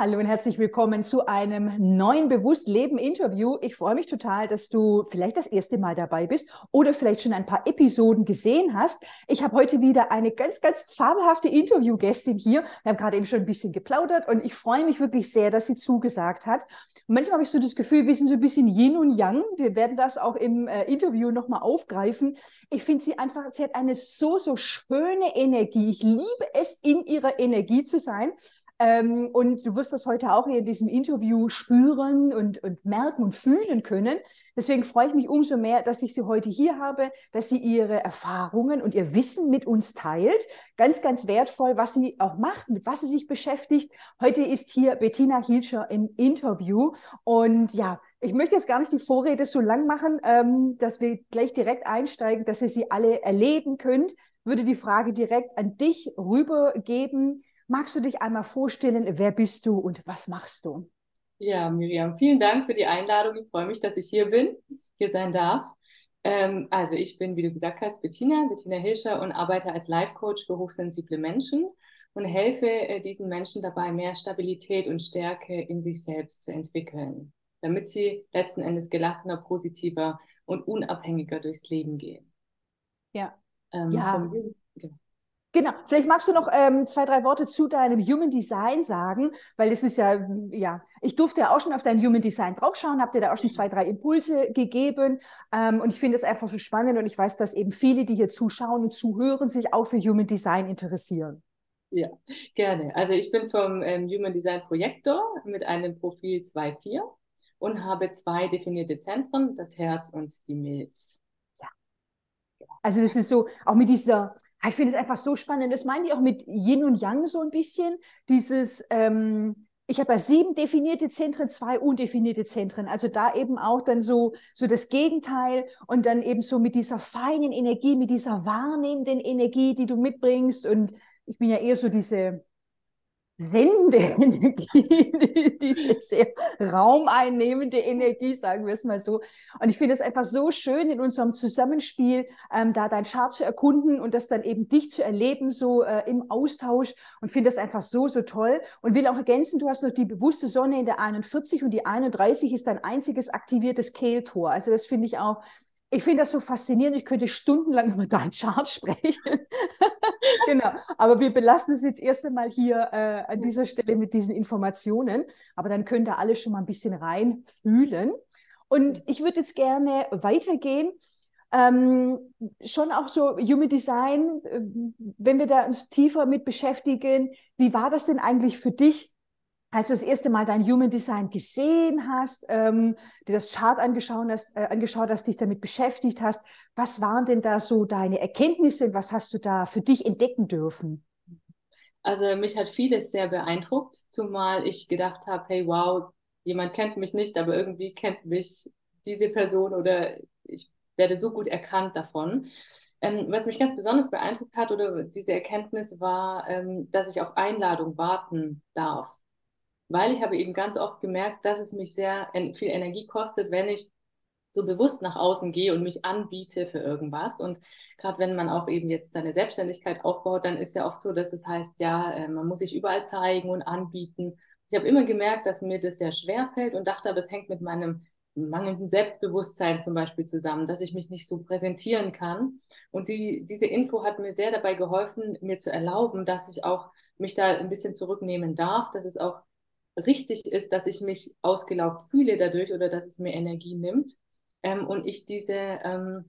Hallo und herzlich willkommen zu einem neuen Bewusst-Leben-Interview. Ich freue mich total, dass du vielleicht das erste Mal dabei bist oder vielleicht schon ein paar Episoden gesehen hast. Ich habe heute wieder eine ganz, ganz fabelhafte Interviewgästin hier. Wir haben gerade eben schon ein bisschen geplaudert und ich freue mich wirklich sehr, dass sie zugesagt hat. Und manchmal habe ich so das Gefühl, wir sind so ein bisschen Yin und Yang. Wir werden das auch im äh, Interview nochmal aufgreifen. Ich finde sie einfach, sie hat eine so, so schöne Energie. Ich liebe es, in ihrer Energie zu sein. Ähm, und du wirst das heute auch in diesem Interview spüren und, und merken und fühlen können. Deswegen freue ich mich umso mehr, dass ich sie heute hier habe, dass sie ihre Erfahrungen und ihr Wissen mit uns teilt. Ganz, ganz wertvoll, was sie auch macht, mit was sie sich beschäftigt. Heute ist hier Bettina Hilscher im Interview. Und ja, ich möchte jetzt gar nicht die Vorrede so lang machen, ähm, dass wir gleich direkt einsteigen, dass ihr sie alle erleben könnt. Würde die Frage direkt an dich rübergeben. Magst du dich einmal vorstellen, wer bist du und was machst du? Ja, Miriam, vielen Dank für die Einladung. Ich freue mich, dass ich hier bin, hier sein darf. Ähm, also ich bin, wie du gesagt hast, Bettina, Bettina Hilscher und arbeite als Life Coach für hochsensible Menschen und helfe äh, diesen Menschen dabei, mehr Stabilität und Stärke in sich selbst zu entwickeln, damit sie letzten Endes gelassener, positiver und unabhängiger durchs Leben gehen. Ja. Ähm, ja. Von, genau. Genau, vielleicht magst du noch ähm, zwei, drei Worte zu deinem Human Design sagen, weil es ist ja, ja, ich durfte ja auch schon auf dein Human Design draufschauen, habe dir da auch schon zwei, drei Impulse gegeben ähm, und ich finde es einfach so spannend und ich weiß, dass eben viele, die hier zuschauen und zuhören, sich auch für Human Design interessieren. Ja, gerne. Also ich bin vom ähm, Human Design Projektor mit einem Profil 2.4 und habe zwei definierte Zentren, das Herz und die Milz. Ja. Also das ist so, auch mit dieser ich finde es einfach so spannend. Das meine ich auch mit Yin und Yang so ein bisschen. Dieses, ähm, ich habe ja sieben definierte Zentren, zwei undefinierte Zentren. Also da eben auch dann so, so das Gegenteil und dann eben so mit dieser feinen Energie, mit dieser wahrnehmenden Energie, die du mitbringst. Und ich bin ja eher so diese, Sendeenergie, diese sehr raumeinnehmende Energie, sagen wir es mal so. Und ich finde es einfach so schön in unserem Zusammenspiel, ähm, da dein Chart zu erkunden und das dann eben dich zu erleben, so äh, im Austausch und finde das einfach so, so toll. Und will auch ergänzen, du hast noch die bewusste Sonne in der 41 und die 31 ist dein einziges aktiviertes Kehltor. Also das finde ich auch ich finde das so faszinierend. Ich könnte stundenlang über deinen Chart sprechen. genau. Aber wir belassen es jetzt erst einmal hier äh, an dieser Stelle mit diesen Informationen. Aber dann könnt ihr alle schon mal ein bisschen reinfühlen. Und ich würde jetzt gerne weitergehen. Ähm, schon auch so Human Design, äh, wenn wir da uns tiefer mit beschäftigen, wie war das denn eigentlich für dich, als du das erste Mal dein Human Design gesehen hast, ähm, dir das Chart angeschaut hast, äh, angeschaut hast, dich damit beschäftigt hast, was waren denn da so deine Erkenntnisse? Was hast du da für dich entdecken dürfen? Also mich hat vieles sehr beeindruckt, zumal ich gedacht habe, hey wow, jemand kennt mich nicht, aber irgendwie kennt mich diese Person oder ich werde so gut erkannt davon. Ähm, was mich ganz besonders beeindruckt hat oder diese Erkenntnis war, ähm, dass ich auf Einladung warten darf weil ich habe eben ganz oft gemerkt, dass es mich sehr viel Energie kostet, wenn ich so bewusst nach außen gehe und mich anbiete für irgendwas. Und gerade wenn man auch eben jetzt seine Selbstständigkeit aufbaut, dann ist ja oft so, dass es heißt, ja, äh, man muss sich überall zeigen und anbieten. Ich habe immer gemerkt, dass mir das sehr schwer fällt und dachte, aber es hängt mit meinem mangelnden Selbstbewusstsein zum Beispiel zusammen, dass ich mich nicht so präsentieren kann. Und die, diese Info hat mir sehr dabei geholfen, mir zu erlauben, dass ich auch mich da ein bisschen zurücknehmen darf, dass es auch richtig ist, dass ich mich ausgelaugt fühle dadurch oder dass es mir Energie nimmt ähm, und ich diese, ähm,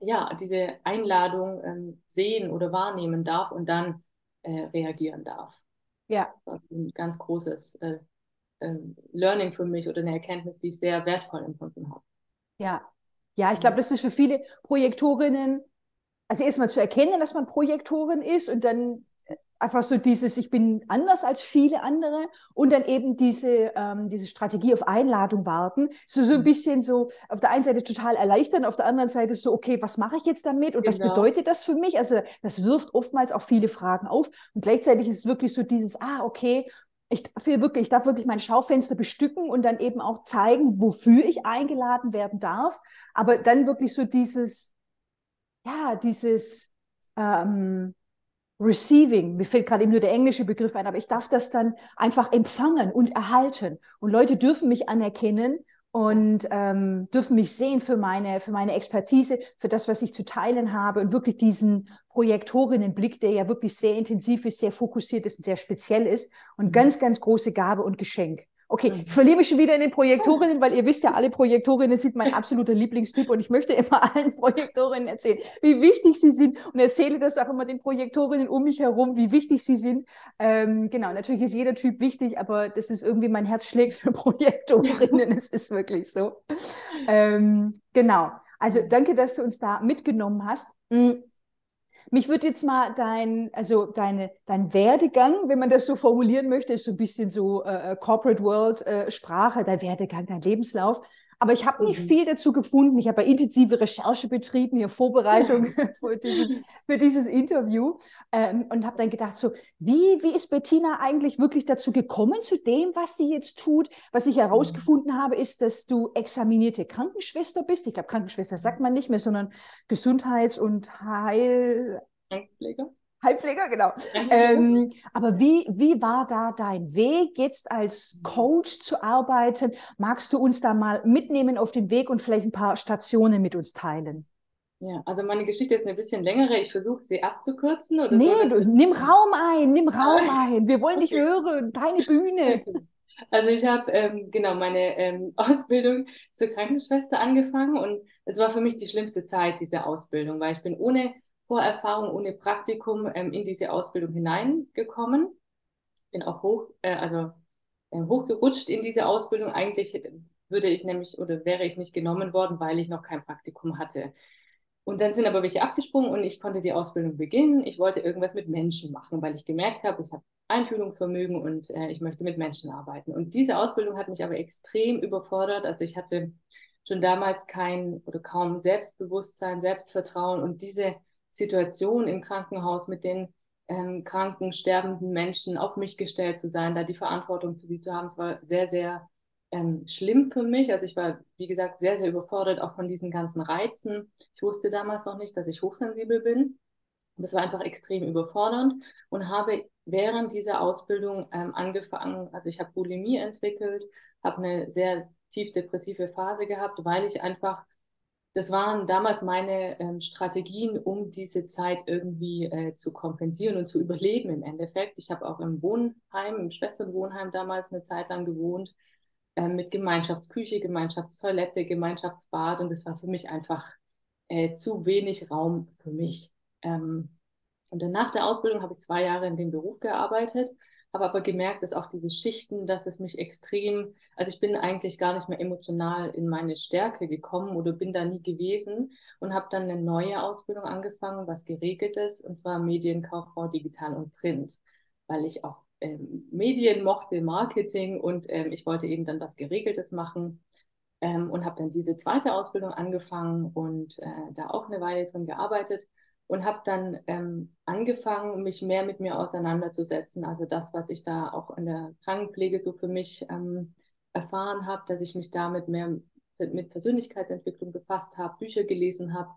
ja, diese Einladung ähm, sehen oder wahrnehmen darf und dann äh, reagieren darf. Ja. Das ist ein ganz großes äh, äh, Learning für mich oder eine Erkenntnis, die ich sehr wertvoll empfunden habe. Ja, ja, ich glaube, das ist für viele Projektorinnen, also erstmal zu erkennen, dass man Projektorin ist und dann einfach so dieses, ich bin anders als viele andere und dann eben diese, ähm, diese Strategie auf Einladung warten. So, so ein mhm. bisschen so auf der einen Seite total erleichtern, auf der anderen Seite so, okay, was mache ich jetzt damit und genau. was bedeutet das für mich? Also das wirft oftmals auch viele Fragen auf und gleichzeitig ist es wirklich so dieses, ah, okay, ich darf, wirklich, ich darf wirklich mein Schaufenster bestücken und dann eben auch zeigen, wofür ich eingeladen werden darf. Aber dann wirklich so dieses, ja, dieses, ähm, Receiving, mir fällt gerade eben nur der englische Begriff ein, aber ich darf das dann einfach empfangen und erhalten. Und Leute dürfen mich anerkennen und ähm, dürfen mich sehen für meine, für meine Expertise, für das, was ich zu teilen habe und wirklich diesen Projektorinnenblick, der ja wirklich sehr intensiv ist, sehr fokussiert ist und sehr speziell ist und mhm. ganz, ganz große Gabe und Geschenk. Okay, mhm. ich verliere mich schon wieder in den Projektorinnen, weil ihr wisst ja, alle Projektorinnen sind mein absoluter Lieblingstyp und ich möchte immer allen Projektorinnen erzählen, wie wichtig sie sind und erzähle das auch immer den Projektorinnen um mich herum, wie wichtig sie sind. Ähm, genau, natürlich ist jeder Typ wichtig, aber das ist irgendwie mein Herz schlägt für Projektorinnen. Es ist wirklich so. Ähm, genau. Also danke, dass du uns da mitgenommen hast. Hm. Mich würde jetzt mal dein, also deine, dein Werdegang, wenn man das so formulieren möchte, ist so ein bisschen so äh, äh Corporate World äh, Sprache, dein Werdegang, dein Lebenslauf. Aber ich habe nicht mhm. viel dazu gefunden. Ich habe intensive Recherche betrieben, hier Vorbereitung für, dieses, für dieses Interview ähm, und habe dann gedacht, so, wie, wie ist Bettina eigentlich wirklich dazu gekommen zu dem, was sie jetzt tut? Was ich herausgefunden mhm. habe, ist, dass du examinierte Krankenschwester bist. Ich glaube, Krankenschwester sagt man nicht mehr, sondern Gesundheits- und Heil... Heilpfleger. Heilpfleger, genau. Ähm, aber wie, wie war da dein Weg, jetzt als Coach zu arbeiten? Magst du uns da mal mitnehmen auf den Weg und vielleicht ein paar Stationen mit uns teilen? Ja, also meine Geschichte ist ein bisschen längere. Ich versuche sie abzukürzen. Oder nee, so, du, nimm Raum ein, nimm Raum ein. Wir wollen okay. dich hören, deine Bühne. Also ich habe ähm, genau meine ähm, Ausbildung zur Krankenschwester angefangen und es war für mich die schlimmste Zeit, diese Ausbildung, weil ich bin ohne Vorerfahrung, ohne Praktikum ähm, in diese Ausbildung hineingekommen. Bin auch hoch, äh, also äh, hochgerutscht in diese Ausbildung. Eigentlich würde ich nämlich oder wäre ich nicht genommen worden, weil ich noch kein Praktikum hatte. Und dann sind aber welche abgesprungen und ich konnte die Ausbildung beginnen. Ich wollte irgendwas mit Menschen machen, weil ich gemerkt habe, ich habe Einfühlungsvermögen und äh, ich möchte mit Menschen arbeiten. Und diese Ausbildung hat mich aber extrem überfordert. Also ich hatte schon damals kein oder kaum Selbstbewusstsein, Selbstvertrauen und diese Situation im Krankenhaus mit den ähm, kranken, sterbenden Menschen auf mich gestellt zu sein, da die Verantwortung für sie zu haben. Es war sehr, sehr ähm, schlimm für mich. Also ich war, wie gesagt, sehr, sehr überfordert auch von diesen ganzen Reizen. Ich wusste damals noch nicht, dass ich hochsensibel bin. Das war einfach extrem überfordernd und habe während dieser Ausbildung ähm, angefangen, also ich habe Bulimie entwickelt, habe eine sehr tief depressive Phase gehabt, weil ich einfach das waren damals meine ähm, Strategien, um diese Zeit irgendwie äh, zu kompensieren und zu überleben im Endeffekt. Ich habe auch im Wohnheim, im Schwesternwohnheim damals eine Zeit lang gewohnt, äh, mit Gemeinschaftsküche, Gemeinschaftstoilette, Gemeinschaftsbad und das war für mich einfach äh, zu wenig Raum für mich. Ähm, und dann nach der Ausbildung habe ich zwei Jahre in dem Beruf gearbeitet habe aber gemerkt, dass auch diese Schichten, dass es mich extrem, also ich bin eigentlich gar nicht mehr emotional in meine Stärke gekommen oder bin da nie gewesen und habe dann eine neue Ausbildung angefangen, was geregelt ist, und zwar Medienkauffrau, Digital und Print, weil ich auch ähm, Medien mochte, Marketing und ähm, ich wollte eben dann was Geregeltes machen. Ähm, und habe dann diese zweite Ausbildung angefangen und äh, da auch eine Weile drin gearbeitet und habe dann ähm, angefangen, mich mehr mit mir auseinanderzusetzen. Also das, was ich da auch in der Krankenpflege so für mich ähm, erfahren habe, dass ich mich damit mehr mit Persönlichkeitsentwicklung befasst habe, Bücher gelesen habe.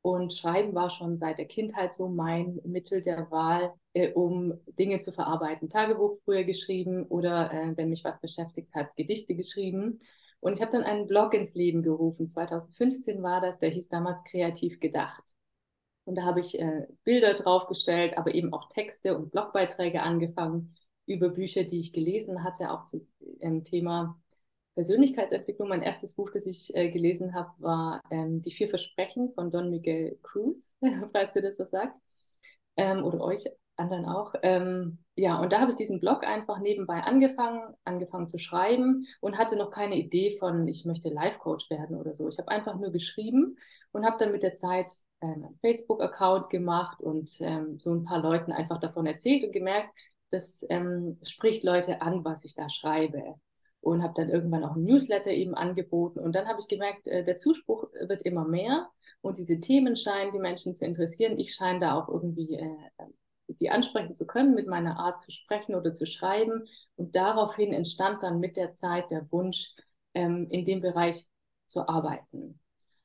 Und Schreiben war schon seit der Kindheit so mein Mittel der Wahl, äh, um Dinge zu verarbeiten. Tagebuch früher geschrieben oder, äh, wenn mich was beschäftigt hat, Gedichte geschrieben. Und ich habe dann einen Blog ins Leben gerufen. 2015 war das, der hieß damals Kreativ gedacht. Und da habe ich äh, Bilder draufgestellt, aber eben auch Texte und Blogbeiträge angefangen über Bücher, die ich gelesen hatte, auch zum ähm, Thema Persönlichkeitsentwicklung. Mein erstes Buch, das ich äh, gelesen habe, war ähm, Die vier Versprechen von Don Miguel Cruz, falls ihr das was sagt. Ähm, oder euch anderen auch. Ähm, ja, und da habe ich diesen Blog einfach nebenbei angefangen, angefangen zu schreiben und hatte noch keine Idee von, ich möchte Life-Coach werden oder so. Ich habe einfach nur geschrieben und habe dann mit der Zeit ähm, Facebook-Account gemacht und ähm, so ein paar Leuten einfach davon erzählt und gemerkt, das ähm, spricht Leute an, was ich da schreibe. Und habe dann irgendwann auch ein Newsletter eben angeboten. Und dann habe ich gemerkt, äh, der Zuspruch wird immer mehr und diese Themen scheinen die Menschen zu interessieren. Ich scheine da auch irgendwie äh, die ansprechen zu können, mit meiner Art zu sprechen oder zu schreiben. Und daraufhin entstand dann mit der Zeit der Wunsch, ähm, in dem Bereich zu arbeiten.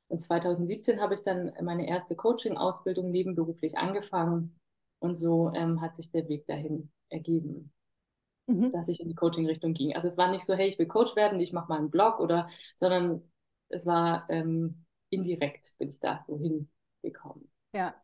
Und 2017 habe ich dann meine erste Coaching-Ausbildung nebenberuflich angefangen Und so ähm, hat sich der Weg dahin ergeben, mhm. dass ich in die Coaching-Richtung ging. Also es war nicht so, hey, ich will Coach werden, ich mache mal einen Blog oder, sondern es war ähm, indirekt bin ich da so hingekommen. Ja,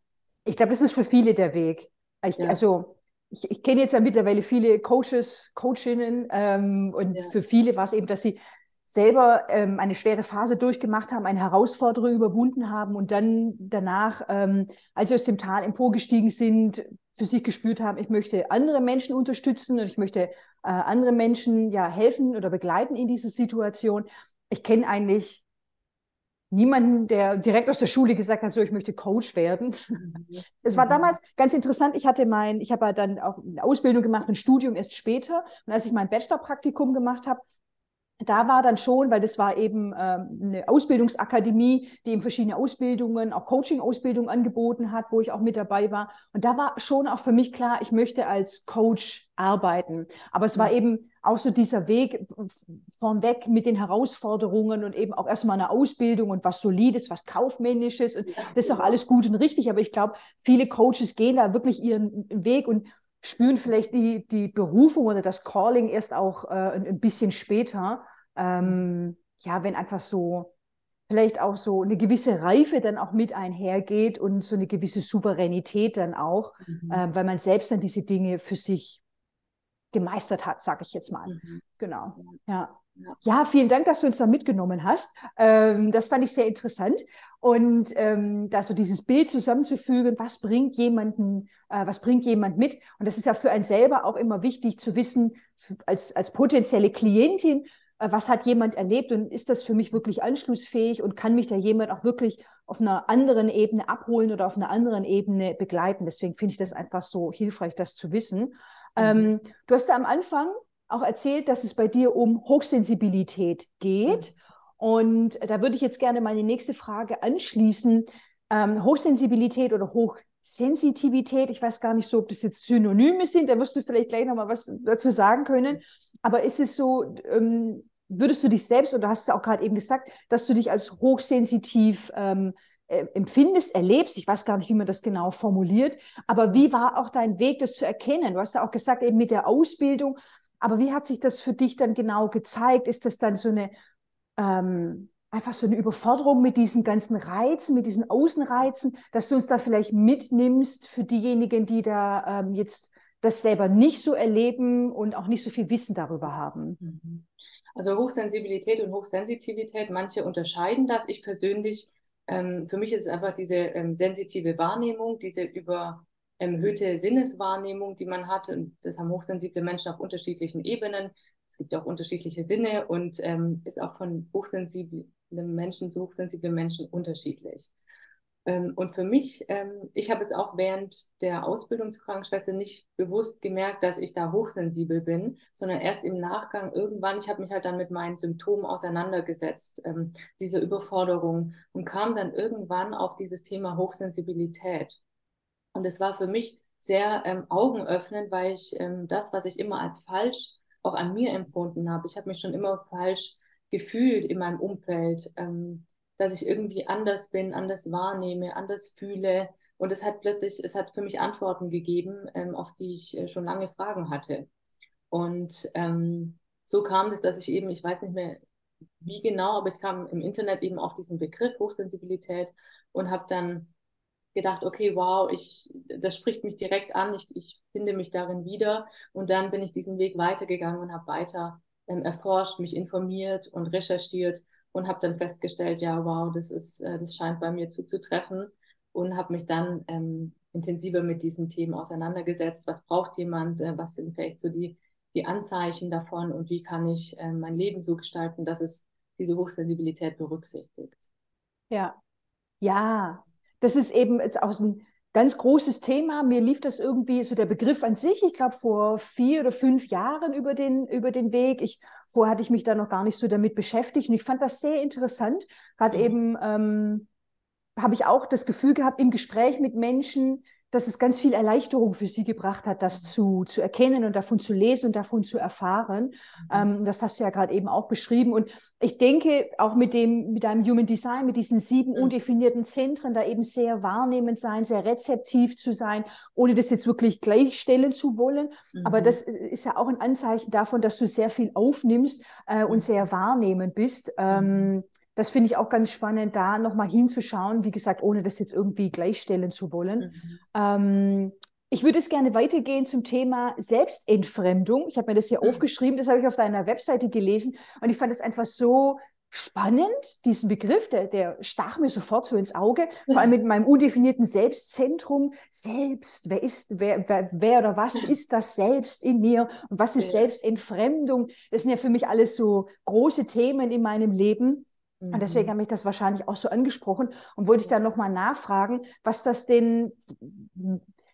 ich glaube, das ist für viele der Weg. Ich, ja. Also ich, ich kenne jetzt ja mittlerweile viele Coaches, Coachinnen ähm, und ja. für viele war es eben, dass sie selber ähm, eine schwere Phase durchgemacht haben, eine Herausforderung überwunden haben und dann danach, ähm, als sie aus dem Tal emporgestiegen sind, für sich gespürt haben, ich möchte andere Menschen unterstützen und ich möchte äh, andere Menschen ja helfen oder begleiten in dieser Situation. Ich kenne eigentlich niemanden, der direkt aus der Schule gesagt hat, so ich möchte Coach werden. Mhm. Es war mhm. damals ganz interessant. Ich hatte mein, ich habe dann auch eine Ausbildung gemacht, ein Studium erst später. Und als ich mein Bachelorpraktikum gemacht habe, da war dann schon, weil das war eben ähm, eine Ausbildungsakademie, die eben verschiedene Ausbildungen, auch Coaching-Ausbildungen angeboten hat, wo ich auch mit dabei war. Und da war schon auch für mich klar, ich möchte als Coach arbeiten. Aber es war eben auch so dieser Weg vorweg mit den Herausforderungen und eben auch erstmal eine Ausbildung und was Solides, was Kaufmännisches. Und das ist auch alles gut und richtig. Aber ich glaube, viele Coaches gehen da wirklich ihren Weg und spüren vielleicht die, die Berufung oder das Calling erst auch äh, ein, ein, bisschen später. Ähm, ja, wenn einfach so vielleicht auch so eine gewisse Reife dann auch mit einhergeht und so eine gewisse Souveränität dann auch, mhm. äh, weil man selbst dann diese Dinge für sich gemeistert hat, sage ich jetzt mal. Mhm. Genau. Ja. Ja, vielen Dank, dass du uns da mitgenommen hast. Ähm, das fand ich sehr interessant. Und ähm, da so dieses Bild zusammenzufügen, was bringt jemanden, äh, was bringt jemand mit? Und das ist ja für einen selber auch immer wichtig zu wissen, als, als potenzielle Klientin, äh, was hat jemand erlebt und ist das für mich wirklich anschlussfähig und kann mich da jemand auch wirklich auf einer anderen Ebene abholen oder auf einer anderen Ebene begleiten? Deswegen finde ich das einfach so hilfreich, das zu wissen. Mhm. Ähm, du hast ja am Anfang auch erzählt, dass es bei dir um Hochsensibilität geht. Mhm. Und da würde ich jetzt gerne meine nächste Frage anschließen. Ähm, Hochsensibilität oder Hochsensitivität, ich weiß gar nicht so, ob das jetzt Synonyme sind, da wirst du vielleicht gleich nochmal was dazu sagen können. Aber ist es so, ähm, würdest du dich selbst, oder hast du auch gerade eben gesagt, dass du dich als hochsensitiv ähm, äh, empfindest, erlebst. Ich weiß gar nicht, wie man das genau formuliert. Aber wie war auch dein Weg, das zu erkennen? Du hast ja auch gesagt, eben mit der Ausbildung. Aber wie hat sich das für dich dann genau gezeigt? Ist das dann so eine ähm, einfach so eine Überforderung mit diesen ganzen Reizen, mit diesen Außenreizen, dass du uns da vielleicht mitnimmst für diejenigen, die da ähm, jetzt das selber nicht so erleben und auch nicht so viel Wissen darüber haben? Mhm. Also Hochsensibilität und Hochsensitivität, manche unterscheiden das. Ich persönlich, ähm, für mich ist es einfach diese ähm, sensitive Wahrnehmung, diese über erhöhte Sinneswahrnehmung, die man hat. Und das haben hochsensible Menschen auf unterschiedlichen Ebenen. Es gibt auch unterschiedliche Sinne und ähm, ist auch von hochsensiblen Menschen zu hochsensiblen Menschen unterschiedlich. Ähm, und für mich, ähm, ich habe es auch während der Ausbildung zur Krankenschwester nicht bewusst gemerkt, dass ich da hochsensibel bin, sondern erst im Nachgang irgendwann, ich habe mich halt dann mit meinen Symptomen auseinandergesetzt, ähm, dieser Überforderung und kam dann irgendwann auf dieses Thema Hochsensibilität. Und es war für mich sehr ähm, augenöffnend, weil ich ähm, das, was ich immer als falsch auch an mir empfunden habe, ich habe mich schon immer falsch gefühlt in meinem Umfeld, ähm, dass ich irgendwie anders bin, anders wahrnehme, anders fühle. Und es hat plötzlich, es hat für mich Antworten gegeben, ähm, auf die ich äh, schon lange Fragen hatte. Und ähm, so kam es, dass ich eben, ich weiß nicht mehr wie genau, aber ich kam im Internet eben auf diesen Begriff Hochsensibilität und habe dann gedacht, okay, wow, ich, das spricht mich direkt an, ich, ich finde mich darin wieder. Und dann bin ich diesen Weg weitergegangen und habe weiter ähm, erforscht, mich informiert und recherchiert und habe dann festgestellt, ja, wow, das ist, äh, das scheint bei mir zuzutreffen und habe mich dann ähm, intensiver mit diesen Themen auseinandergesetzt. Was braucht jemand? Äh, was sind vielleicht so die, die Anzeichen davon und wie kann ich äh, mein Leben so gestalten, dass es diese Hochsensibilität berücksichtigt? Ja, ja, das ist eben jetzt auch so ein ganz großes Thema. Mir lief das irgendwie so der Begriff an sich, ich glaube vor vier oder fünf Jahren über den, über den Weg. Ich, vorher hatte ich mich da noch gar nicht so damit beschäftigt und ich fand das sehr interessant. Gerade mhm. eben ähm, habe ich auch das Gefühl gehabt im Gespräch mit Menschen, dass es ganz viel Erleichterung für sie gebracht hat, das zu, zu erkennen und davon zu lesen und davon zu erfahren. Mhm. Ähm, das hast du ja gerade eben auch beschrieben. Und ich denke, auch mit dem, mit deinem Human Design, mit diesen sieben mhm. undefinierten Zentren, da eben sehr wahrnehmend sein, sehr rezeptiv zu sein, ohne das jetzt wirklich gleichstellen zu wollen. Mhm. Aber das ist ja auch ein Anzeichen davon, dass du sehr viel aufnimmst äh, und mhm. sehr wahrnehmend bist. Ähm, das finde ich auch ganz spannend, da nochmal hinzuschauen, wie gesagt, ohne das jetzt irgendwie gleichstellen zu wollen. Mhm. Ähm, ich würde es gerne weitergehen zum Thema Selbstentfremdung. Ich habe mir das hier mhm. aufgeschrieben, das habe ich auf deiner Webseite gelesen und ich fand es einfach so spannend, diesen Begriff, der, der stach mir sofort so ins Auge, vor allem mit meinem undefinierten Selbstzentrum. Selbst, wer ist, wer, wer, wer oder was ist das Selbst in mir und was ist Selbstentfremdung? Das sind ja für mich alles so große Themen in meinem Leben. Und deswegen mhm. hat mich das wahrscheinlich auch so angesprochen und wollte ich dann nochmal nachfragen, was das denn,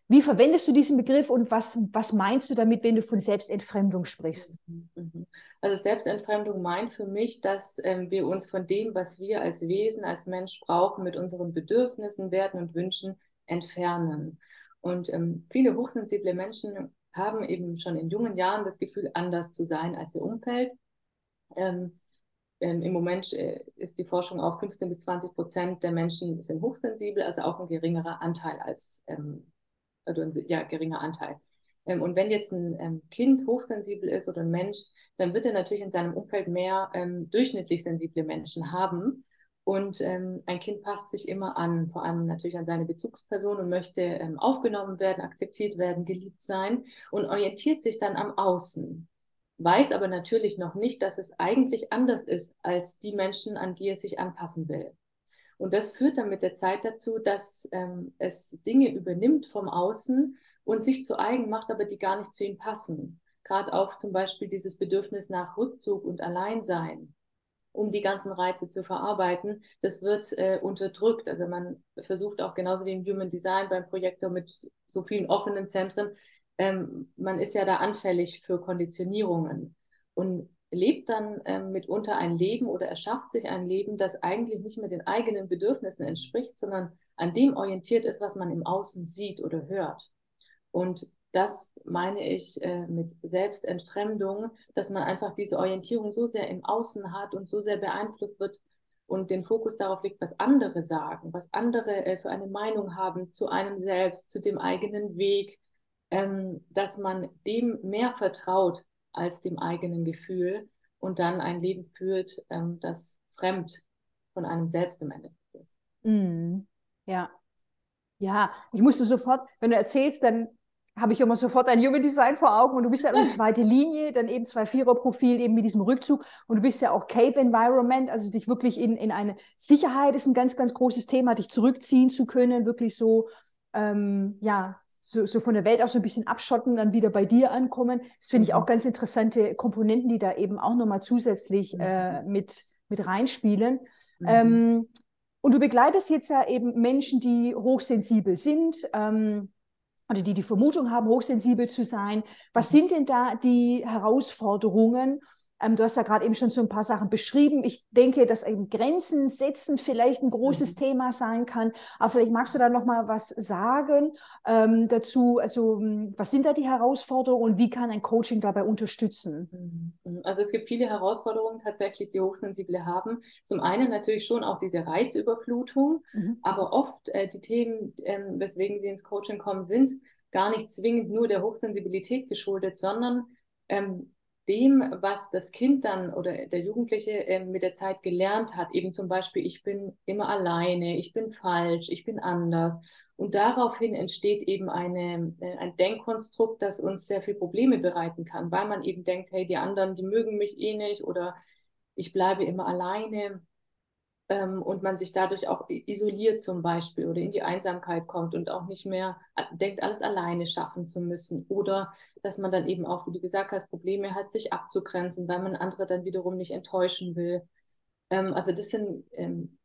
wie verwendest du diesen Begriff und was, was meinst du damit, wenn du von Selbstentfremdung sprichst? Mhm, mhm. Also Selbstentfremdung meint für mich, dass ähm, wir uns von dem, was wir als Wesen, als Mensch brauchen, mit unseren Bedürfnissen, Werten und Wünschen entfernen. Und ähm, viele hochsensible Menschen haben eben schon in jungen Jahren das Gefühl, anders zu sein als ihr Umfeld. Ähm, ähm, Im Moment äh, ist die Forschung auf 15 bis 20 Prozent der Menschen sind hochsensibel, also auch ein geringerer Anteil als, ähm, also ein ja, geringer Anteil. Ähm, und wenn jetzt ein ähm, Kind hochsensibel ist oder ein Mensch, dann wird er natürlich in seinem Umfeld mehr ähm, durchschnittlich sensible Menschen haben. Und ähm, ein Kind passt sich immer an, vor allem natürlich an seine Bezugsperson und möchte aufgenommen werden, akzeptiert werden, geliebt sein und orientiert sich dann am Außen weiß aber natürlich noch nicht, dass es eigentlich anders ist als die Menschen, an die es sich anpassen will. Und das führt dann mit der Zeit dazu, dass ähm, es Dinge übernimmt vom Außen und sich zu eigen macht, aber die gar nicht zu ihm passen. Gerade auch zum Beispiel dieses Bedürfnis nach Rückzug und Alleinsein, um die ganzen Reize zu verarbeiten, das wird äh, unterdrückt. Also man versucht auch genauso wie im Human Design beim Projektor mit so vielen offenen Zentren, ähm, man ist ja da anfällig für Konditionierungen und lebt dann ähm, mitunter ein Leben oder erschafft sich ein Leben, das eigentlich nicht mehr den eigenen Bedürfnissen entspricht, sondern an dem orientiert ist, was man im Außen sieht oder hört. Und das meine ich äh, mit Selbstentfremdung, dass man einfach diese Orientierung so sehr im Außen hat und so sehr beeinflusst wird und den Fokus darauf legt, was andere sagen, was andere äh, für eine Meinung haben zu einem selbst, zu dem eigenen Weg, ähm, dass man dem mehr vertraut als dem eigenen Gefühl und dann ein Leben führt, ähm, das fremd von einem selbst im Endeffekt ist. Mm, ja. Ja, ich musste sofort, wenn du erzählst, dann habe ich immer sofort ein Human Design vor Augen und du bist ja eine zweite Linie, dann eben zwei Vierer-Profil eben mit diesem Rückzug und du bist ja auch Cave Environment, also dich wirklich in, in eine Sicherheit ist ein ganz, ganz großes Thema, dich zurückziehen zu können, wirklich so, ähm, ja, so, so von der Welt auch so ein bisschen abschotten, dann wieder bei dir ankommen. Das finde ich auch mhm. ganz interessante Komponenten, die da eben auch nochmal zusätzlich mhm. äh, mit, mit reinspielen. Mhm. Ähm, und du begleitest jetzt ja eben Menschen, die hochsensibel sind ähm, oder die die Vermutung haben, hochsensibel zu sein. Was mhm. sind denn da die Herausforderungen? Ähm, du hast ja gerade eben schon so ein paar Sachen beschrieben. Ich denke, dass eben Grenzen setzen vielleicht ein großes mhm. Thema sein kann. Aber vielleicht magst du da noch mal was sagen ähm, dazu. Also hm, was sind da die Herausforderungen und wie kann ein Coaching dabei unterstützen? Mhm. Also es gibt viele Herausforderungen tatsächlich, die Hochsensible haben. Zum einen natürlich schon auch diese Reizüberflutung, mhm. aber oft äh, die Themen, äh, weswegen sie ins Coaching kommen, sind gar nicht zwingend nur der Hochsensibilität geschuldet, sondern ähm, dem, was das Kind dann oder der Jugendliche äh, mit der Zeit gelernt hat, eben zum Beispiel, ich bin immer alleine, ich bin falsch, ich bin anders. Und daraufhin entsteht eben eine, äh, ein Denkkonstrukt, das uns sehr viel Probleme bereiten kann, weil man eben denkt, hey, die anderen, die mögen mich eh nicht oder ich bleibe immer alleine ähm, und man sich dadurch auch isoliert zum Beispiel oder in die Einsamkeit kommt und auch nicht mehr denkt, alles alleine schaffen zu müssen. Oder dass man dann eben auch, wie du gesagt hast, Probleme hat, sich abzugrenzen, weil man andere dann wiederum nicht enttäuschen will. Ähm, also das sind ähm,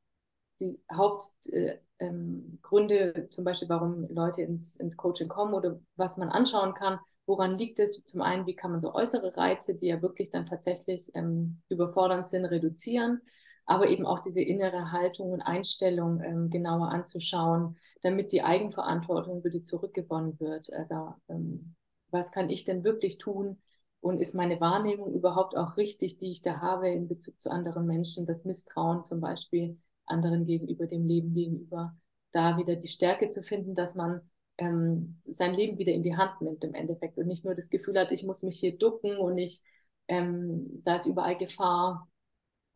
die Hauptgründe, äh, ähm, zum Beispiel, warum Leute ins, ins Coaching kommen oder was man anschauen kann. Woran liegt es? Zum einen, wie kann man so äußere Reize, die ja wirklich dann tatsächlich ähm, überfordernd sind, reduzieren? Aber eben auch diese innere Haltung und Einstellung ähm, genauer anzuschauen, damit die Eigenverantwortung für zurückgewonnen wird. Also ähm, was kann ich denn wirklich tun? Und ist meine Wahrnehmung überhaupt auch richtig, die ich da habe in Bezug zu anderen Menschen? Das Misstrauen zum Beispiel anderen gegenüber, dem Leben gegenüber, da wieder die Stärke zu finden, dass man ähm, sein Leben wieder in die Hand nimmt im Endeffekt und nicht nur das Gefühl hat, ich muss mich hier ducken und ich, ähm, da ist überall Gefahr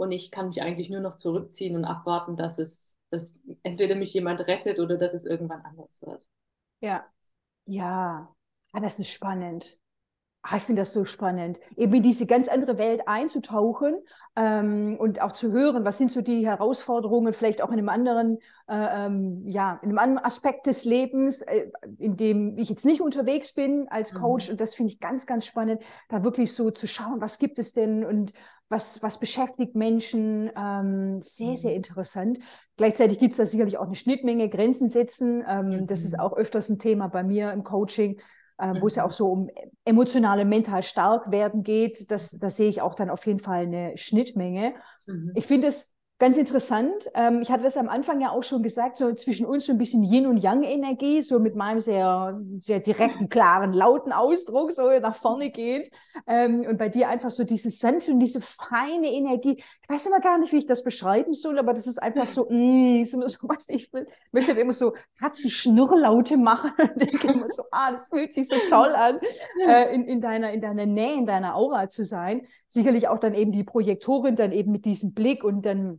und ich kann mich eigentlich nur noch zurückziehen und abwarten, dass es, dass entweder mich jemand rettet oder dass es irgendwann anders wird. Ja, ja, ah, das ist spannend. Ah, ich finde das so spannend, eben in diese ganz andere Welt einzutauchen ähm, und auch zu hören, was sind so die Herausforderungen, vielleicht auch in einem anderen, äh, ähm, ja, in einem anderen Aspekt des Lebens, äh, in dem ich jetzt nicht unterwegs bin als Coach. Mhm. Und das finde ich ganz, ganz spannend, da wirklich so zu schauen, was gibt es denn und was, was beschäftigt Menschen. Ähm, sehr, sehr mhm. interessant. Gleichzeitig gibt es da sicherlich auch eine Schnittmenge, Grenzen setzen. Ähm, mhm. Das ist mhm. auch öfters ein Thema bei mir im Coaching äh, wo es ja auch mhm. so um emotionale, mental stark werden geht. Das, da sehe ich auch dann auf jeden Fall eine Schnittmenge. Mhm. Ich finde es Ganz interessant. Ähm, ich hatte das am Anfang ja auch schon gesagt, so zwischen uns so ein bisschen Yin- und Yang-Energie, so mit meinem sehr, sehr direkten, klaren, lauten Ausdruck, so nach vorne geht. Ähm, und bei dir einfach so diese sanfte und diese feine Energie. Ich weiß immer gar nicht, wie ich das beschreiben soll, aber das ist einfach so, mm, so, so was ich will. Möchte immer so Katzen-Schnurrlaute machen und denke immer so, ah, das fühlt sich so toll an, äh, in, in, deiner, in deiner Nähe, in deiner Aura zu sein. Sicherlich auch dann eben die Projektorin dann eben mit diesem Blick und dann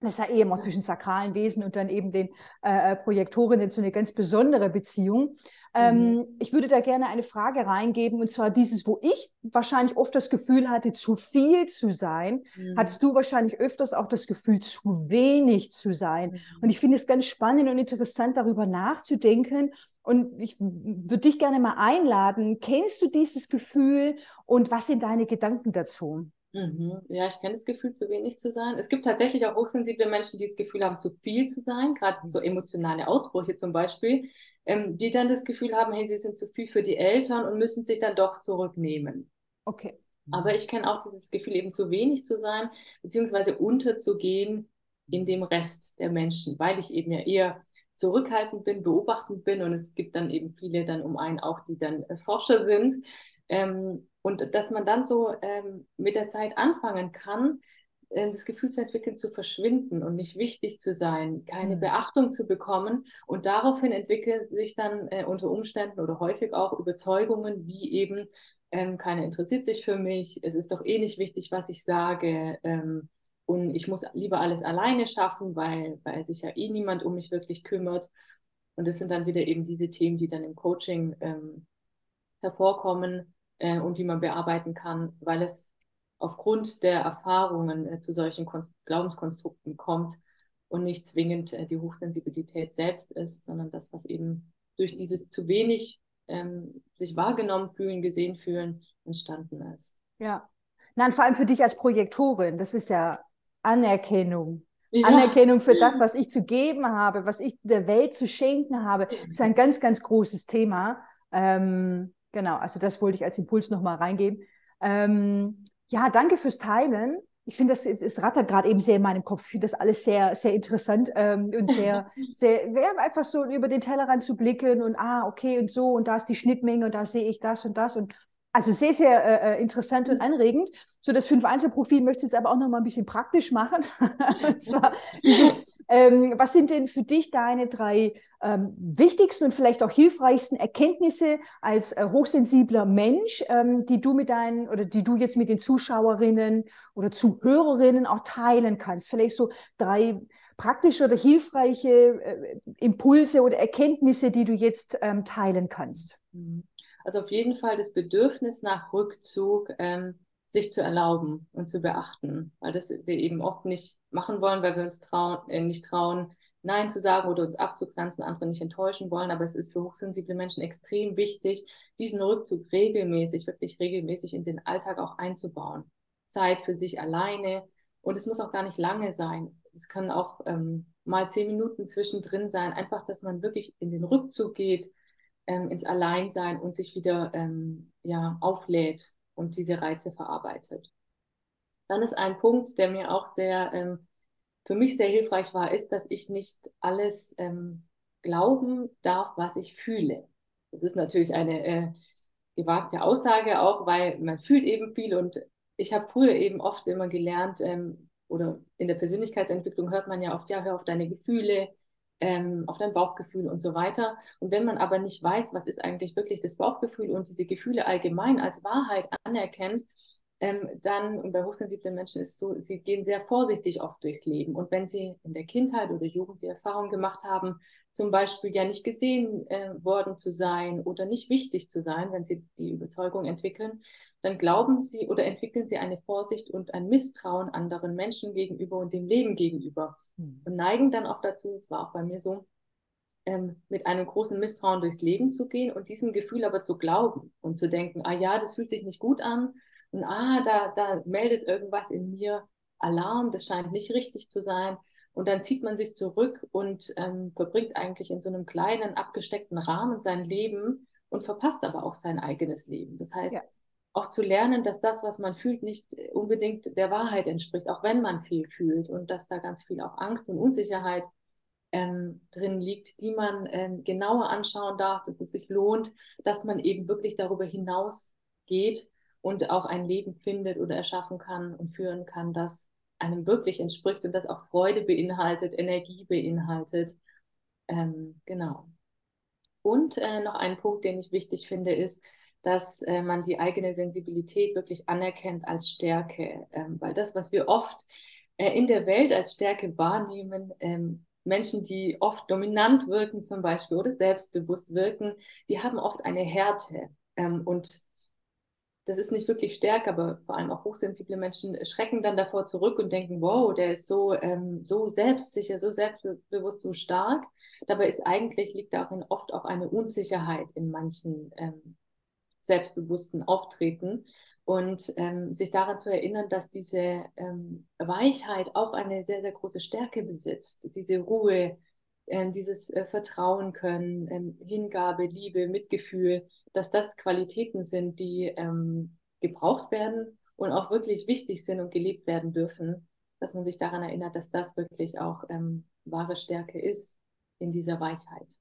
das ist ja eh immer zwischen sakralen Wesen und dann eben den äh, äh Projektorinnen so eine ganz besondere Beziehung. Ähm, mhm. Ich würde da gerne eine Frage reingeben, und zwar dieses, wo ich wahrscheinlich oft das Gefühl hatte, zu viel zu sein, mhm. hattest du wahrscheinlich öfters auch das Gefühl, zu wenig zu sein. Mhm. Und ich finde es ganz spannend und interessant, darüber nachzudenken. Und ich würde dich gerne mal einladen. Kennst du dieses Gefühl und was sind deine Gedanken dazu? Mhm. Ja, ich kenne das Gefühl, zu wenig zu sein. Es gibt tatsächlich auch hochsensible Menschen, die das Gefühl haben, zu viel zu sein, gerade so emotionale Ausbrüche zum Beispiel, ähm, die dann das Gefühl haben, hey, sie sind zu viel für die Eltern und müssen sich dann doch zurücknehmen. Okay. Aber ich kenne auch dieses Gefühl, eben zu wenig zu sein, beziehungsweise unterzugehen in dem Rest der Menschen, weil ich eben ja eher zurückhaltend bin, beobachtend bin und es gibt dann eben viele dann um einen auch, die dann äh, Forscher sind. Ähm, und dass man dann so ähm, mit der Zeit anfangen kann, äh, das Gefühl zu entwickeln, zu verschwinden und nicht wichtig zu sein, keine mhm. Beachtung zu bekommen. Und daraufhin entwickeln sich dann äh, unter Umständen oder häufig auch Überzeugungen wie eben, ähm, keiner interessiert sich für mich, es ist doch eh nicht wichtig, was ich sage. Ähm, und ich muss lieber alles alleine schaffen, weil, weil sich ja eh niemand um mich wirklich kümmert. Und das sind dann wieder eben diese Themen, die dann im Coaching ähm, hervorkommen äh, und die man bearbeiten kann, weil es aufgrund der Erfahrungen äh, zu solchen Konst Glaubenskonstrukten kommt und nicht zwingend äh, die Hochsensibilität selbst ist, sondern das, was eben durch dieses zu wenig ähm, sich wahrgenommen fühlen, gesehen fühlen, entstanden ist. Ja. Nein, vor allem für dich als Projektorin, das ist ja Anerkennung. Ja. Anerkennung für das, was ich zu geben habe, was ich der Welt zu schenken habe, ist ein ganz, ganz großes Thema. Ähm, Genau, also das wollte ich als Impuls nochmal reingeben. Ähm, ja, danke fürs Teilen. Ich finde, das, das rattert gerade eben sehr in meinem Kopf. Ich finde das alles sehr, sehr interessant ähm, und sehr, sehr, ja, einfach so über den Tellerrand zu blicken und ah, okay und so und da ist die Schnittmenge und da sehe ich das und das und also sehr, sehr äh, äh interessant und anregend. So das Fünf-Einzel-Profil möchte ich jetzt aber auch noch mal ein bisschen praktisch machen. zwar, ähm, was sind denn für dich deine drei ähm, wichtigsten und vielleicht auch hilfreichsten Erkenntnisse als äh, hochsensibler Mensch, ähm, die du mit deinen oder die du jetzt mit den Zuschauerinnen oder Zuhörerinnen auch teilen kannst? Vielleicht so drei praktische oder hilfreiche äh, Impulse oder Erkenntnisse, die du jetzt ähm, teilen kannst. Mhm. Also auf jeden Fall das Bedürfnis nach Rückzug, ähm, sich zu erlauben und zu beachten, weil das wir eben oft nicht machen wollen, weil wir uns trauen, äh, nicht trauen, Nein zu sagen oder uns abzugrenzen, andere nicht enttäuschen wollen. Aber es ist für hochsensible Menschen extrem wichtig, diesen Rückzug regelmäßig, wirklich regelmäßig in den Alltag auch einzubauen. Zeit für sich alleine. Und es muss auch gar nicht lange sein. Es kann auch ähm, mal zehn Minuten zwischendrin sein. Einfach, dass man wirklich in den Rückzug geht, ähm, ins Alleinsein und sich wieder ähm, ja, auflädt und diese Reize verarbeitet. Dann ist ein Punkt, der mir auch sehr ähm, für mich sehr hilfreich war, ist, dass ich nicht alles ähm, glauben darf, was ich fühle. Das ist natürlich eine äh, gewagte Aussage auch, weil man fühlt eben viel und ich habe früher eben oft immer gelernt, ähm, oder in der Persönlichkeitsentwicklung hört man ja oft, ja, hör auf deine Gefühle, ähm, auf dein Bauchgefühl und so weiter. Und wenn man aber nicht weiß, was ist eigentlich wirklich das Bauchgefühl und diese Gefühle allgemein als Wahrheit anerkennt, ähm, dann, und bei hochsensiblen Menschen ist es so, sie gehen sehr vorsichtig oft durchs Leben. Und wenn sie in der Kindheit oder Jugend die Erfahrung gemacht haben, zum Beispiel ja nicht gesehen äh, worden zu sein oder nicht wichtig zu sein, wenn sie die Überzeugung entwickeln, dann glauben sie oder entwickeln sie eine Vorsicht und ein Misstrauen anderen Menschen gegenüber und dem Leben gegenüber mhm. und neigen dann auch dazu, es war auch bei mir so, ähm, mit einem großen Misstrauen durchs Leben zu gehen und diesem Gefühl aber zu glauben und zu denken, ah ja, das fühlt sich nicht gut an und ah, da, da meldet irgendwas in mir Alarm, das scheint nicht richtig zu sein. Und dann zieht man sich zurück und ähm, verbringt eigentlich in so einem kleinen, abgesteckten Rahmen sein Leben und verpasst aber auch sein eigenes Leben. Das heißt, ja. auch zu lernen, dass das, was man fühlt, nicht unbedingt der Wahrheit entspricht, auch wenn man viel fühlt und dass da ganz viel auch Angst und Unsicherheit ähm, drin liegt, die man ähm, genauer anschauen darf, dass es sich lohnt, dass man eben wirklich darüber hinaus geht und auch ein Leben findet oder erschaffen kann und führen kann, das einem wirklich entspricht und das auch Freude beinhaltet, Energie beinhaltet. Ähm, genau. Und äh, noch ein Punkt, den ich wichtig finde, ist, dass äh, man die eigene Sensibilität wirklich anerkennt als Stärke, ähm, weil das, was wir oft äh, in der Welt als Stärke wahrnehmen, ähm, Menschen, die oft dominant wirken zum Beispiel oder selbstbewusst wirken, die haben oft eine Härte. Ähm, und das ist nicht wirklich Stärke, aber vor allem auch hochsensible Menschen schrecken dann davor zurück und denken, wow, der ist so, ähm, so selbstsicher, so selbstbewusst, so stark. Dabei ist eigentlich, liegt darin oft auch eine Unsicherheit in manchen ähm, selbstbewussten Auftreten. Und ähm, sich daran zu erinnern, dass diese ähm, Weichheit auch eine sehr, sehr große Stärke besitzt, diese Ruhe, äh, dieses äh, Vertrauen können, ähm, Hingabe, Liebe, Mitgefühl, dass das Qualitäten sind, die ähm, gebraucht werden und auch wirklich wichtig sind und gelebt werden dürfen, dass man sich daran erinnert, dass das wirklich auch ähm, wahre Stärke ist in dieser Weichheit.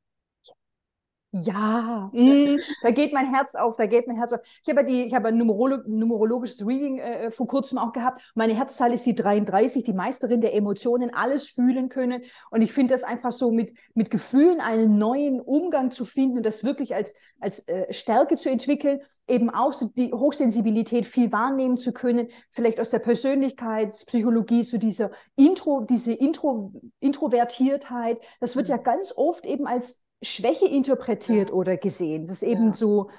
Ja, mm, da geht mein Herz auf, da geht mein Herz auf. Ich habe die, ich habe ein Numerolo numerologisches Reading äh, vor kurzem auch gehabt. Meine Herzzahl ist die 33, die Meisterin der Emotionen, alles fühlen können. Und ich finde das einfach so mit, mit Gefühlen einen neuen Umgang zu finden und das wirklich als, als äh, Stärke zu entwickeln, eben auch so die Hochsensibilität viel wahrnehmen zu können, vielleicht aus der Persönlichkeitspsychologie, so dieser Intro, diese Intro, Introvertiertheit. Das wird ja mhm. ganz oft eben als Schwäche interpretiert ja. oder gesehen. Das ist eben ja. so,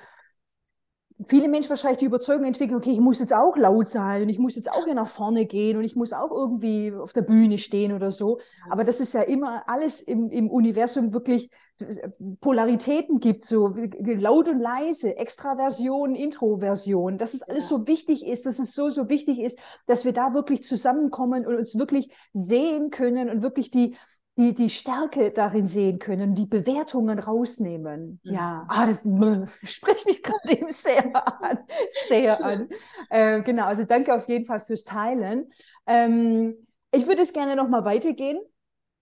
viele Menschen wahrscheinlich die Überzeugung entwickeln, okay, ich muss jetzt auch laut sein und ich muss jetzt auch hier nach vorne gehen und ich muss auch irgendwie auf der Bühne stehen oder so. Aber das ist ja immer alles im, im Universum wirklich Polaritäten gibt, so laut und leise, Extraversion, Introversion, dass es alles ja. so wichtig ist, dass es so, so wichtig ist, dass wir da wirklich zusammenkommen und uns wirklich sehen können und wirklich die, die, die Stärke darin sehen können, die Bewertungen rausnehmen. Mhm. Ja, ah, das spricht mich gerade eben sehr an. Sehr an. Äh, genau, also danke auf jeden Fall fürs Teilen. Ähm, ich würde es gerne nochmal weitergehen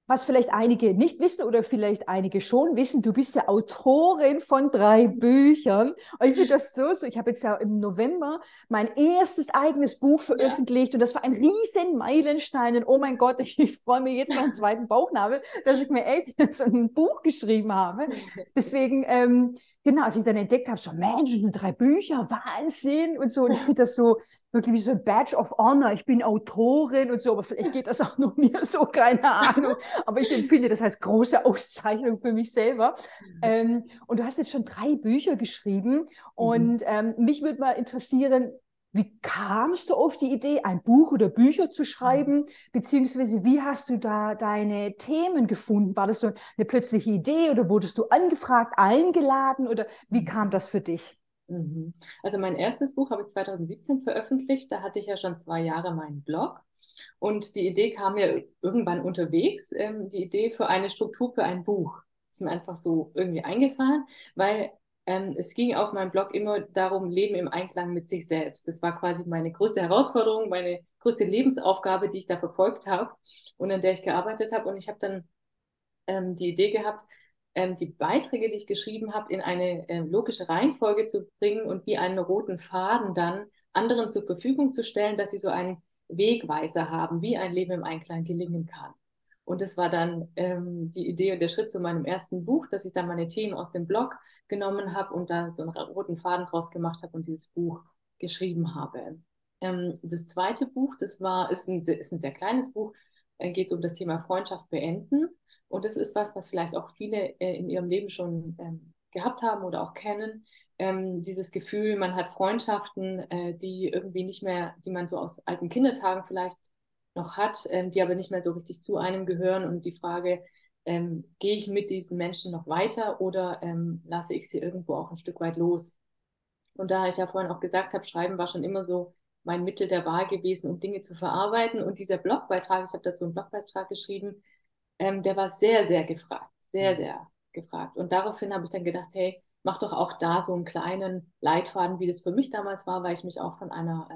was vielleicht einige nicht wissen oder vielleicht einige schon wissen, du bist ja Autorin von drei Büchern. Und ich finde das so, so. Ich habe jetzt ja im November mein erstes eigenes Buch veröffentlicht ja. und das war ein riesen Meilenstein. Und oh mein Gott, ich, ich freue mich jetzt noch einen zweiten Bauchnabel, dass ich mir echt so ein Buch geschrieben habe. Deswegen, ähm, genau, als ich dann entdeckt habe, so Mensch, drei Bücher, Wahnsinn und so. Und ich finde das so wirklich wie so ein Badge of Honor. Ich bin Autorin und so, aber vielleicht geht das auch nur mir so, keine Ahnung aber ich empfinde das als große Auszeichnung für mich selber. Mhm. Ähm, und du hast jetzt schon drei Bücher geschrieben mhm. und ähm, mich würde mal interessieren, wie kamst du auf die Idee, ein Buch oder Bücher zu schreiben? Mhm. Beziehungsweise wie hast du da deine Themen gefunden? War das so eine plötzliche Idee oder wurdest du angefragt, eingeladen oder wie mhm. kam das für dich? Mhm. Also mein erstes Buch habe ich 2017 veröffentlicht. Da hatte ich ja schon zwei Jahre meinen Blog. Und die Idee kam mir irgendwann unterwegs, ähm, die Idee für eine Struktur für ein Buch. Ist mir einfach so irgendwie eingefallen, weil ähm, es ging auf meinem Blog immer darum, Leben im Einklang mit sich selbst. Das war quasi meine größte Herausforderung, meine größte Lebensaufgabe, die ich da verfolgt habe und an der ich gearbeitet habe. Und ich habe dann ähm, die Idee gehabt, ähm, die Beiträge, die ich geschrieben habe, in eine äh, logische Reihenfolge zu bringen und wie einen roten Faden dann anderen zur Verfügung zu stellen, dass sie so einen Wegweiser haben, wie ein Leben im Einklang gelingen kann. Und das war dann ähm, die Idee und der Schritt zu meinem ersten Buch, dass ich dann meine Themen aus dem Blog genommen habe und da so einen roten Faden draus gemacht habe und dieses Buch geschrieben habe. Ähm, das zweite Buch, das war, ist ein, ist ein sehr kleines Buch, äh, geht um das Thema Freundschaft beenden. Und das ist was, was vielleicht auch viele äh, in ihrem Leben schon ähm, gehabt haben oder auch kennen. Ähm, dieses Gefühl, man hat Freundschaften, äh, die irgendwie nicht mehr, die man so aus alten Kindertagen vielleicht noch hat, ähm, die aber nicht mehr so richtig zu einem gehören. Und die Frage, ähm, gehe ich mit diesen Menschen noch weiter oder ähm, lasse ich sie irgendwo auch ein Stück weit los? Und da ich ja vorhin auch gesagt habe, Schreiben war schon immer so mein Mittel der Wahl gewesen, um Dinge zu verarbeiten. Und dieser Blogbeitrag, ich habe dazu einen Blogbeitrag geschrieben, ähm, der war sehr, sehr gefragt, sehr, mhm. sehr gefragt. Und daraufhin habe ich dann gedacht, hey, mach doch auch da so einen kleinen Leitfaden, wie das für mich damals war, weil ich mich auch von einer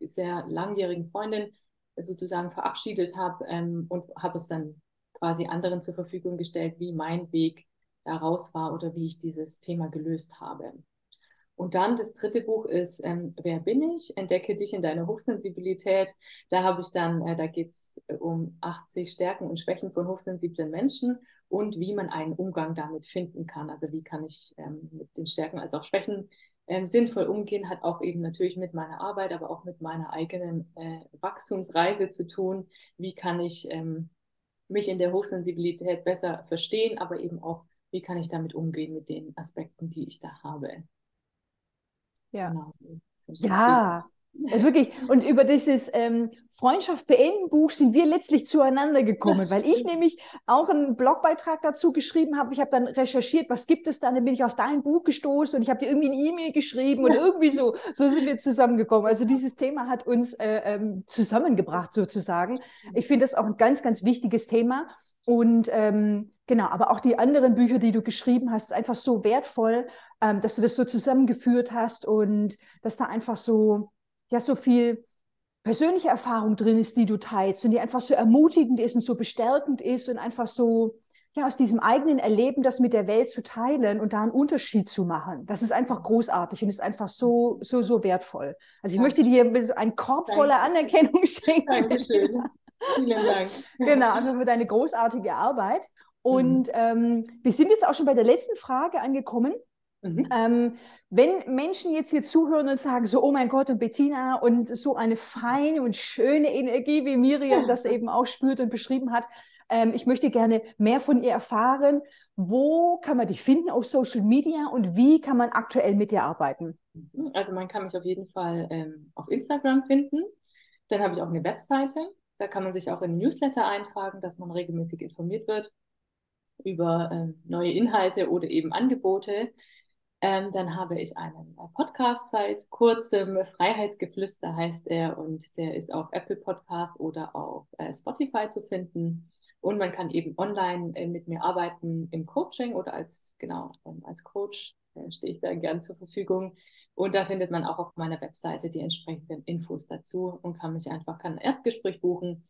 äh, sehr langjährigen Freundin sozusagen verabschiedet habe ähm, und habe es dann quasi anderen zur Verfügung gestellt, wie mein Weg daraus war oder wie ich dieses Thema gelöst habe. Und dann das dritte Buch ist ähm, Wer bin ich? Entdecke dich in deiner Hochsensibilität. Da habe ich dann, äh, da geht es um 80 Stärken und Schwächen von hochsensiblen Menschen und wie man einen Umgang damit finden kann. Also wie kann ich ähm, mit den Stärken als auch Schwächen ähm, sinnvoll umgehen, hat auch eben natürlich mit meiner Arbeit, aber auch mit meiner eigenen äh, Wachstumsreise zu tun. Wie kann ich ähm, mich in der Hochsensibilität besser verstehen, aber eben auch, wie kann ich damit umgehen mit den Aspekten, die ich da habe. Ja. Genau, so ja, also wirklich. Und über dieses ähm, Freundschaft beenden Buch sind wir letztlich zueinander gekommen, weil ich nämlich auch einen Blogbeitrag dazu geschrieben habe. Ich habe dann recherchiert, was gibt es da? Dann bin ich auf dein Buch gestoßen und ich habe dir irgendwie eine E-Mail geschrieben und irgendwie so, so sind wir zusammengekommen. Also dieses Thema hat uns äh, ähm, zusammengebracht sozusagen. Ich finde das auch ein ganz, ganz wichtiges Thema. Und ähm, genau, aber auch die anderen Bücher, die du geschrieben hast, ist einfach so wertvoll, ähm, dass du das so zusammengeführt hast und dass da einfach so ja so viel persönliche Erfahrung drin ist, die du teilst und die einfach so ermutigend ist und so bestärkend ist und einfach so ja aus diesem eigenen Erleben das mit der Welt zu teilen und da einen Unterschied zu machen. Das ist einfach großartig und ist einfach so so so wertvoll. Also ich ja. möchte dir einen Korb Danke. voller Anerkennung schenken. Dankeschön. Vielen Dank. genau, einfach für deine großartige Arbeit. Und mhm. ähm, wir sind jetzt auch schon bei der letzten Frage angekommen. Mhm. Ähm, wenn Menschen jetzt hier zuhören und sagen, so, oh mein Gott, und Bettina und so eine feine und schöne Energie, wie Miriam das eben auch spürt und beschrieben hat, ähm, ich möchte gerne mehr von ihr erfahren. Wo kann man dich finden auf Social Media und wie kann man aktuell mit dir arbeiten? Mhm. Also man kann mich auf jeden Fall ähm, auf Instagram finden. Dann habe ich auch eine Webseite. Da kann man sich auch in Newsletter eintragen, dass man regelmäßig informiert wird über äh, neue Inhalte oder eben Angebote. Ähm, dann habe ich einen äh, Podcast seit kurzem, Freiheitsgeflüster heißt er, und der ist auf Apple Podcast oder auf äh, Spotify zu finden. Und man kann eben online äh, mit mir arbeiten im Coaching oder als, genau, ähm, als Coach äh, stehe ich da gern zur Verfügung. Und da findet man auch auf meiner Webseite die entsprechenden Infos dazu und kann mich einfach, kann ein Erstgespräch buchen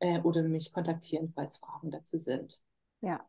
äh, oder mich kontaktieren, falls Fragen dazu sind. Ja,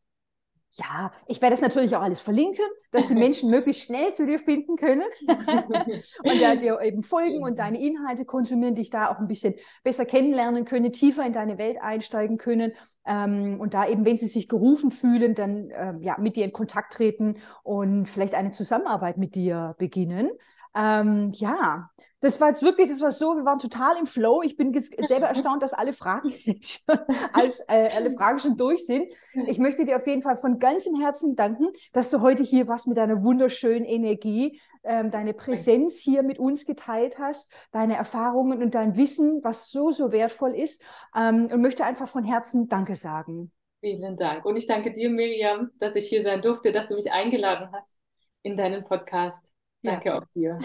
ja, ich werde das natürlich auch alles verlinken, dass die Menschen möglichst schnell zu dir finden können und ja, dir eben folgen und deine Inhalte konsumieren, dich da auch ein bisschen besser kennenlernen können, tiefer in deine Welt einsteigen können ähm, und da eben, wenn sie sich gerufen fühlen, dann ähm, ja mit dir in Kontakt treten und vielleicht eine Zusammenarbeit mit dir beginnen. Ähm, ja, das war jetzt wirklich, das war so, wir waren total im Flow. Ich bin jetzt selber erstaunt, dass alle Fragen, schon, als, äh, alle Fragen schon durch sind. Ich möchte dir auf jeden Fall von ganzem Herzen danken, dass du heute hier warst mit deiner wunderschönen Energie, ähm, deine Präsenz hier mit uns geteilt hast, deine Erfahrungen und dein Wissen, was so, so wertvoll ist. Ähm, und möchte einfach von Herzen Danke sagen. Vielen Dank. Und ich danke dir, Miriam, dass ich hier sein durfte, dass du mich eingeladen hast in deinen Podcast. Danke ja. auch dir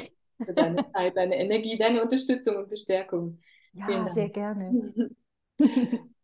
für deine Zeit, deine Energie, deine Unterstützung und Bestärkung. Ja, sehr gerne.